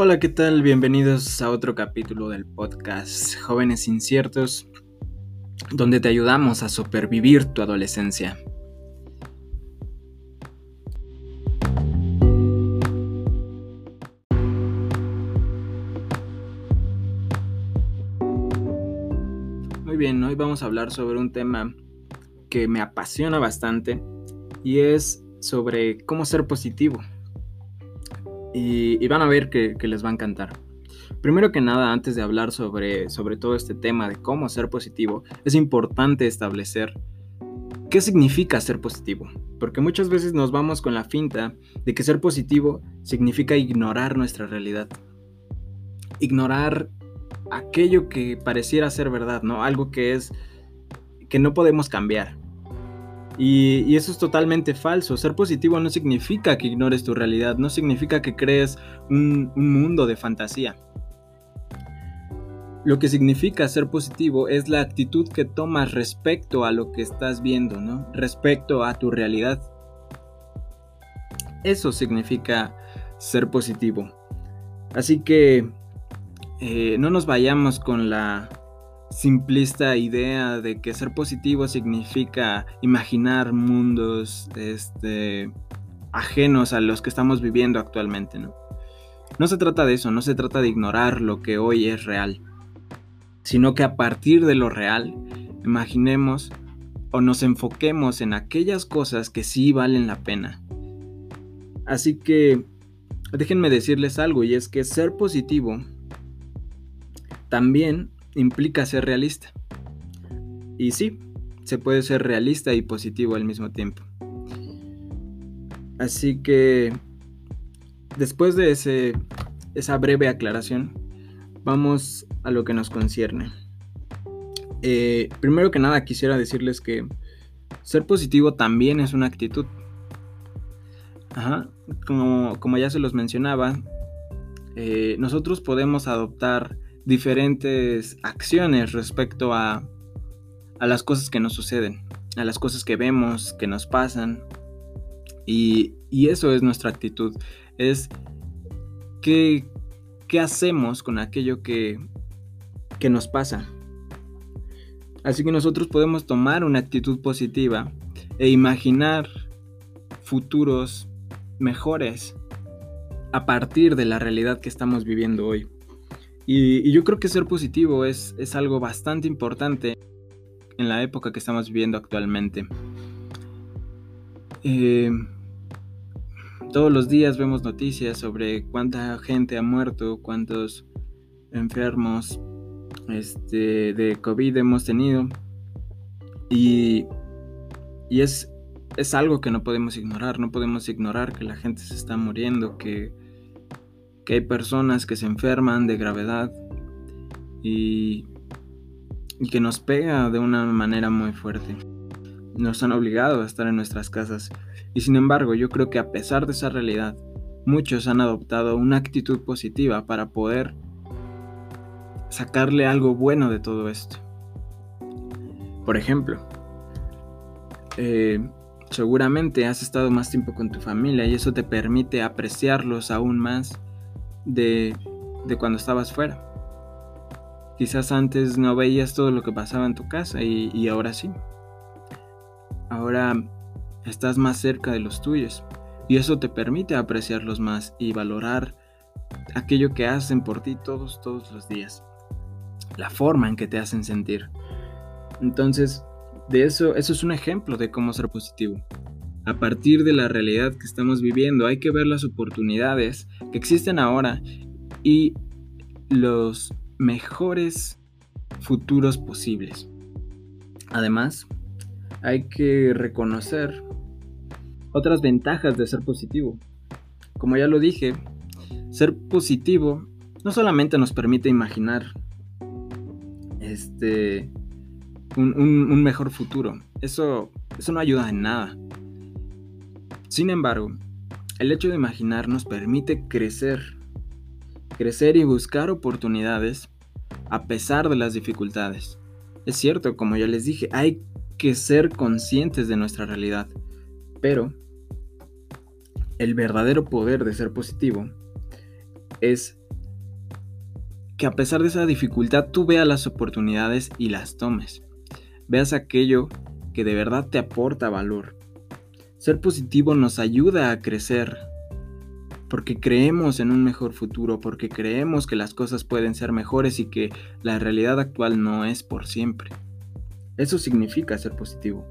Hola, ¿qué tal? Bienvenidos a otro capítulo del podcast Jóvenes Inciertos, donde te ayudamos a supervivir tu adolescencia. Muy bien, hoy vamos a hablar sobre un tema que me apasiona bastante y es sobre cómo ser positivo y, van a ver que, les va a encantar. Primero que nada, antes de hablar sobre, sobre todo este tema de cómo ser positivo, es importante establecer qué significa ser positivo. Porque muchas veces nos vamos con la finta de que ser positivo significa ignorar nuestra realidad. Ignorar aquello que pareciera ser verdad, ¿no? Algo que es que no podemos cambiar. Y, eso es totalmente falso. Ser positivo no significa que ignores tu realidad, no significa que crees un, mundo de fantasía. Lo que significa ser positivo es la actitud que tomas respecto a lo que estás viendo, ¿no? Respecto a tu realidad. Eso significa ser positivo. Así que eh, no nos vayamos con la simplista idea de que ser positivo significa imaginar mundos este, ajenos a los que estamos viviendo actualmente, ¿no? No se trata de eso, no se trata de ignorar lo que hoy es real, sino que a partir de lo real, imaginemos o nos enfoquemos en aquellas cosas que sí valen la pena. Así que déjenme decirles algo y es que ser positivo también implica ser realista. Y sí, se puede ser realista y positivo al mismo tiempo. Así que, después de ese, esa breve aclaración, vamos a lo que nos concierne. Eh, primero que nada, quisiera decirles que ser positivo también es una actitud. Ajá, como, como ya se los mencionaba, eh, nosotros podemos adoptar diferentes acciones respecto a, a las cosas que nos suceden, a las cosas que vemos, que nos pasan. Y, y eso es nuestra actitud. Es qué, qué hacemos con aquello que, que nos pasa. Así que nosotros podemos tomar una actitud positiva e imaginar futuros mejores a partir de la realidad que estamos viviendo hoy. Y, yo creo que ser positivo es, es algo bastante importante en la época que estamos viviendo actualmente. Eh, todos los días vemos noticias sobre cuánta gente ha muerto, cuántos enfermos este, de COVID hemos tenido. Y, y es, es algo que no podemos ignorar, no podemos ignorar que la gente se está muriendo, que que hay personas que se enferman de gravedad y, que nos pega de una manera muy fuerte. Nos han obligado a estar en nuestras casas y sin embargo yo creo que a pesar de esa realidad, muchos han adoptado una actitud positiva para poder sacarle algo bueno de todo esto. Por ejemplo, eh, seguramente has estado más tiempo con tu familia y eso te permite apreciarlos aún más de, cuando estabas fuera. Quizás antes no veías todo lo que pasaba en tu casa y, y ahora sí. Ahora estás más cerca de los tuyos y eso te permite apreciarlos más y valorar aquello que hacen por ti todos, todos los días. La forma en que te hacen sentir. Entonces, de eso, eso es un ejemplo de cómo ser positivo. A partir de la realidad que estamos viviendo hay que ver las oportunidades que existen ahora y los mejores futuros posibles. Además, hay que reconocer otras ventajas de ser positivo. Como ya lo dije, ser positivo no solamente nos permite imaginar este un, mejor futuro. Eso, eso no ayuda en nada. Sin embargo, el hecho de imaginar nos permite crecer, crecer y buscar oportunidades a pesar de las dificultades. Es cierto, como ya les dije, hay que ser conscientes de nuestra realidad, pero el verdadero poder de ser positivo es que a pesar de esa dificultad tú veas las oportunidades y las tomes. Veas aquello que de verdad te aporta valor. Ser positivo nos ayuda a crecer porque creemos en un mejor futuro, porque creemos que las cosas pueden ser mejores y que la realidad actual no es por siempre. Eso significa ser positivo.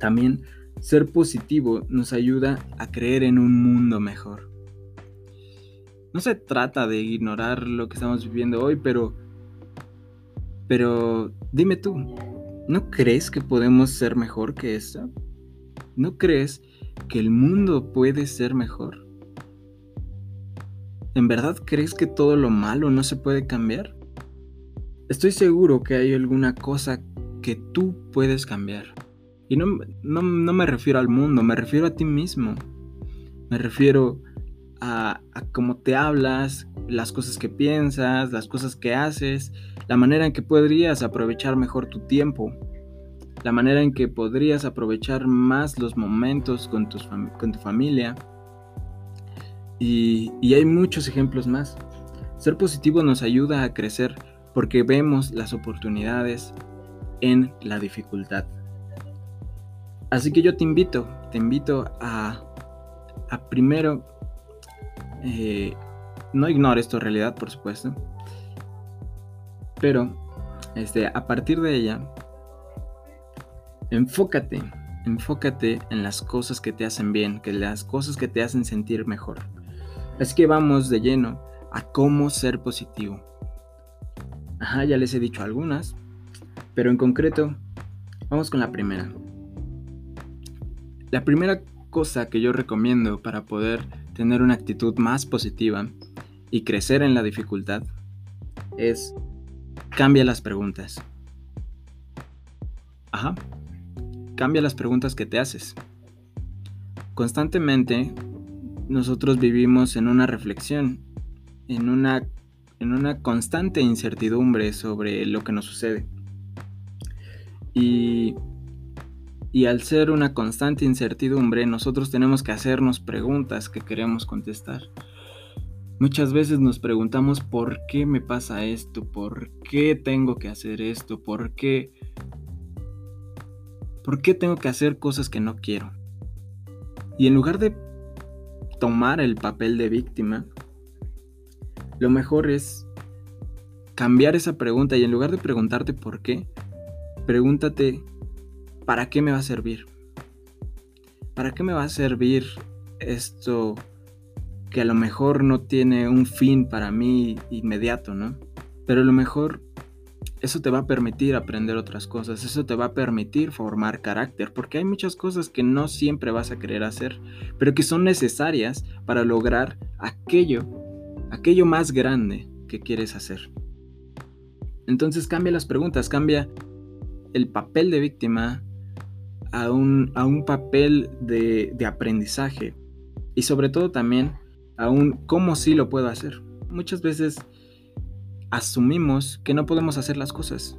También ser positivo nos ayuda a creer en un mundo mejor. No se trata de ignorar lo que estamos viviendo hoy, pero pero dime tú, ¿no crees que podemos ser mejor que esto? ¿No crees que el mundo puede ser mejor? ¿En verdad crees que todo lo malo no se puede cambiar? Estoy seguro que hay alguna cosa que tú puedes cambiar. Y no, no, me refiero al mundo, me refiero a ti mismo. Me refiero a, a cómo te hablas, las cosas que piensas, las cosas que haces, la manera en que podrías aprovechar mejor tu tiempo, la manera en que podrías aprovechar más los momentos con, con tu familia. Y, y hay muchos ejemplos más. Ser positivo nos ayuda a crecer porque vemos las oportunidades en la dificultad. Así que yo te invito, te invito a, a primero, eh, no ignores tu realidad, por supuesto, pero este, a partir de ella, enfócate, enfócate en las cosas que te hacen bien, que las cosas que te hacen sentir mejor. Así que vamos de lleno a cómo ser positivo. Ajá, ya les he dicho algunas, pero en concreto, vamos con la primera. La primera cosa que yo recomiendo para poder tener una actitud más positiva y crecer en la dificultad es cambia las preguntas. Ajá. Cambia las preguntas que te haces. Constantemente nosotros vivimos en una reflexión, en una, en una constante incertidumbre sobre lo que nos sucede. Y y al ser una constante incertidumbre, nosotros tenemos que hacernos preguntas que queremos contestar. Muchas veces nos preguntamos por qué me pasa esto, por qué tengo que hacer esto, por qué... ¿Por qué tengo que hacer cosas que no quiero? Y en lugar de tomar el papel de víctima, lo mejor es cambiar esa pregunta y en lugar de preguntarte por qué, pregúntate ¿para qué me va a servir? ¿Para qué me va a servir esto que a lo mejor no tiene un fin para mí inmediato, ¿no? Pero a lo mejor eso te va a permitir aprender otras cosas, eso te va a permitir formar carácter, porque hay muchas cosas que no siempre vas a querer hacer, pero que son necesarias para lograr aquello, aquello más grande que quieres hacer. Entonces cambia las preguntas, cambia el papel de víctima a un, a un papel de, de, aprendizaje y sobre todo también a un cómo sí lo puedo hacer. Muchas veces asumimos que no podemos hacer las cosas,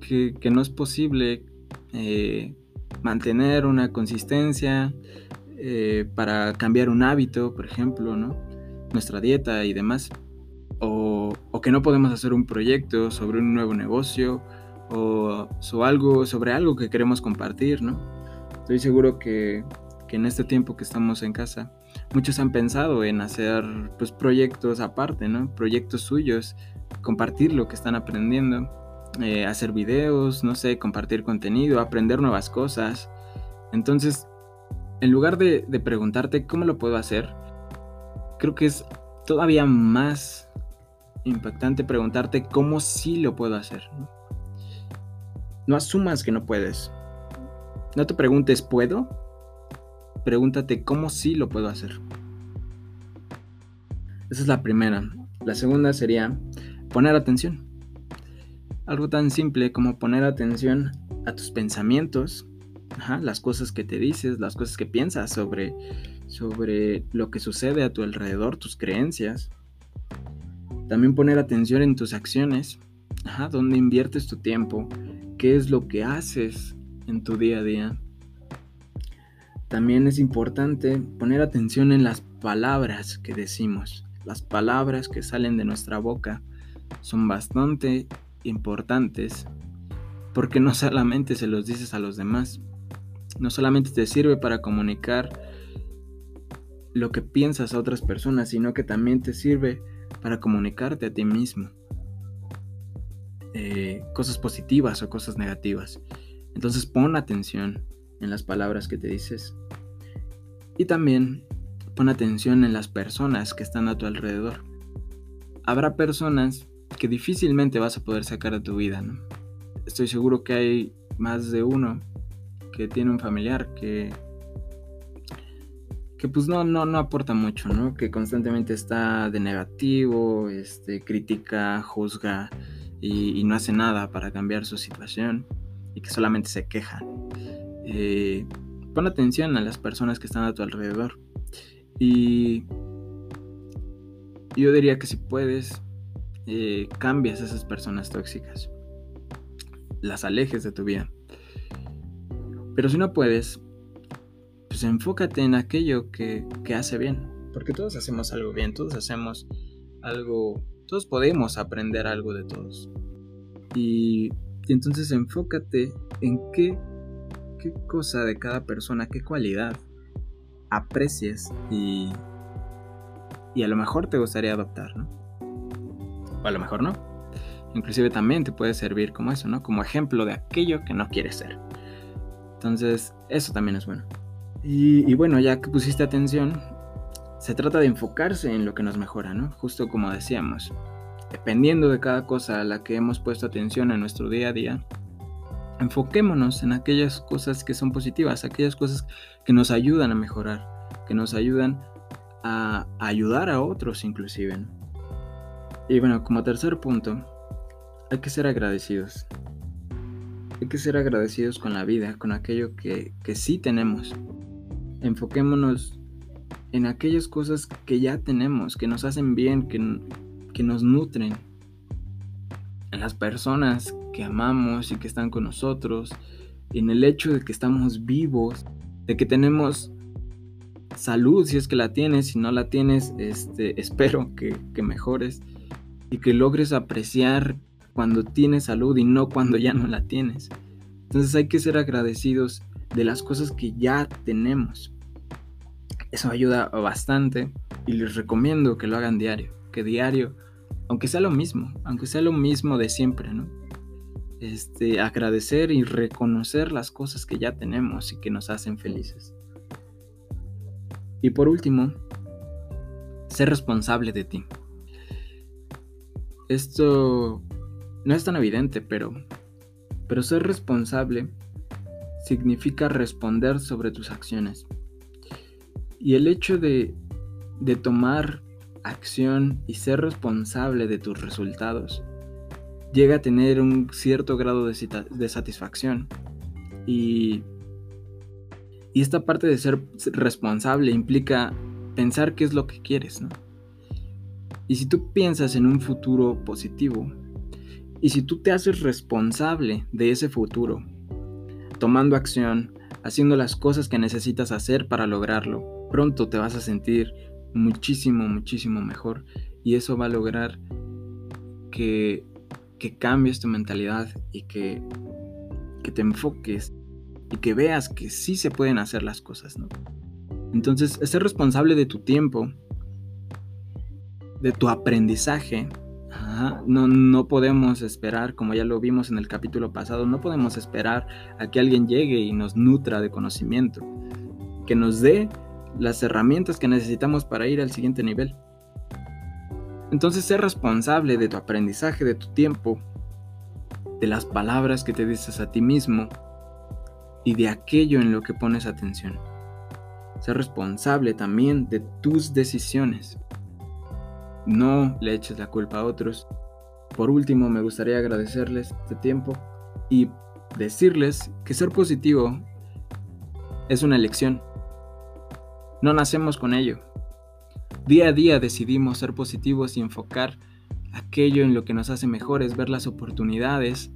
que, que no es posible eh, mantener una consistencia eh, para cambiar un hábito, por ejemplo, ¿no? nuestra dieta y demás. O, o que no podemos hacer un proyecto sobre un nuevo negocio o, algo, sobre algo que queremos compartir, ¿no? Estoy seguro que, en este tiempo que estamos en casa, muchos han pensado en hacer pues, proyectos aparte, ¿no? Proyectos suyos, compartir lo que están aprendiendo, eh, hacer videos, no sé, compartir contenido, aprender nuevas cosas. Entonces, en lugar de, preguntarte cómo lo puedo hacer, creo que es todavía más impactante preguntarte cómo sí lo puedo hacer. ¿no? No asumas que no puedes. No te preguntes, ¿puedo? Pregúntate cómo sí lo puedo hacer. Esa es la primera. La segunda sería poner atención. Algo tan simple como poner atención a tus pensamientos, las cosas que te dices, las cosas que piensas sobre, sobre lo que sucede a tu alrededor, tus creencias. También poner atención en tus acciones, ajá, dónde inviertes tu tiempo, qué es lo que haces en tu día a día. También es importante poner atención en las palabras que decimos. las palabras que salen de nuestra boca son bastante importantes porque no solamente se los dices a los demás, no solamente te sirve para comunicar lo que piensas a otras personas, sino que también te sirve para comunicarte a ti mismo. Eh, cosas positivas o cosas negativas. Entonces pon atención en las palabras que te dices. Y también pon atención en las personas que están a tu alrededor. Habrá personas que difícilmente vas a poder sacar de tu vida, Estoy seguro que hay más de uno que tiene un familiar que que pues no, no, no aporta mucho, ¿no? Que constantemente está de negativo, este, critica, juzga y, no hace nada para cambiar su situación y que solamente se queja. Eh, pon atención a las personas que están a tu alrededor y yo diría que si puedes, eh, cambias a esas personas tóxicas, las alejes de tu vida. Pero si no puedes, pues enfócate en aquello que, hace bien. Porque todos hacemos algo bien, todos hacemos algo, todos podemos aprender algo de todos. Y, entonces enfócate en qué, qué cosa de cada persona, qué cualidad aprecias y, y a lo mejor te gustaría adoptar, ¿no? O a lo mejor no. Inclusive también te puede servir como eso, ¿no? Como ejemplo de aquello que no quieres ser. Entonces, eso también es bueno. Y, bueno, ya que pusiste atención, se trata de enfocarse en lo que nos mejora, ¿no? Justo como decíamos, dependiendo de cada cosa a la que hemos puesto atención en nuestro día a día, enfoquémonos en aquellas cosas que son positivas, aquellas cosas que nos ayudan a mejorar, que nos ayudan a ayudar a otros inclusive. Y bueno, como tercer punto, hay que ser agradecidos. Hay que ser agradecidos con la vida, con aquello que, que sí tenemos enfoquémonos en aquellas cosas que ya tenemos, que nos hacen bien, que, que nos nutren. En las personas que amamos y que están con nosotros, en el hecho de que estamos vivos, de que tenemos salud si es que la tienes, si no la tienes, este, espero que, que mejores y que logres apreciar cuando tienes salud y no cuando ya no la tienes. Entonces hay que ser agradecidos de las cosas que ya tenemos. Eso ayuda bastante y les recomiendo que lo hagan diario, que diario, aunque sea lo mismo, aunque sea lo mismo de siempre, ¿no? Este, agradecer y reconocer las cosas que ya tenemos y que nos hacen felices. Y por último, ser responsable de ti. Esto no es tan evidente, pero, pero ser responsable significa responder sobre tus acciones. Y el hecho de, de tomar acción y ser responsable de tus resultados llega a tener un cierto grado de, de satisfacción. Y, y, esta parte de ser responsable implica pensar qué es lo que quieres, ¿no? Y si tú piensas en un futuro positivo, y si tú te haces responsable de ese futuro, tomando acción, haciendo las cosas que necesitas hacer para lograrlo, pronto te vas a sentir muchísimo, muchísimo mejor y eso va a lograr que, que cambies tu mentalidad y que, que te enfoques y que veas que sí se pueden hacer las cosas, ¿no? Entonces, ser responsable de tu tiempo, de tu aprendizaje, no, no podemos esperar, como ya lo vimos en el capítulo pasado, no podemos esperar a que alguien llegue y nos nutra de conocimiento, que nos dé las herramientas que necesitamos para ir al siguiente nivel. Entonces, ser responsable de tu aprendizaje, de tu tiempo, de las palabras que te dices a ti mismo y de aquello en lo que pones atención. Ser responsable también de tus decisiones. No le eches la culpa a otros. Por último, me gustaría agradecerles este tiempo y decirles que ser positivo es una elección. No nacemos con ello. Día a día decidimos ser positivos y enfocar aquello en lo que nos hace mejores, ver las oportunidades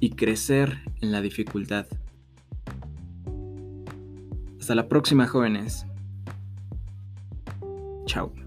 y crecer en la dificultad. Hasta la próxima jóvenes. Chao.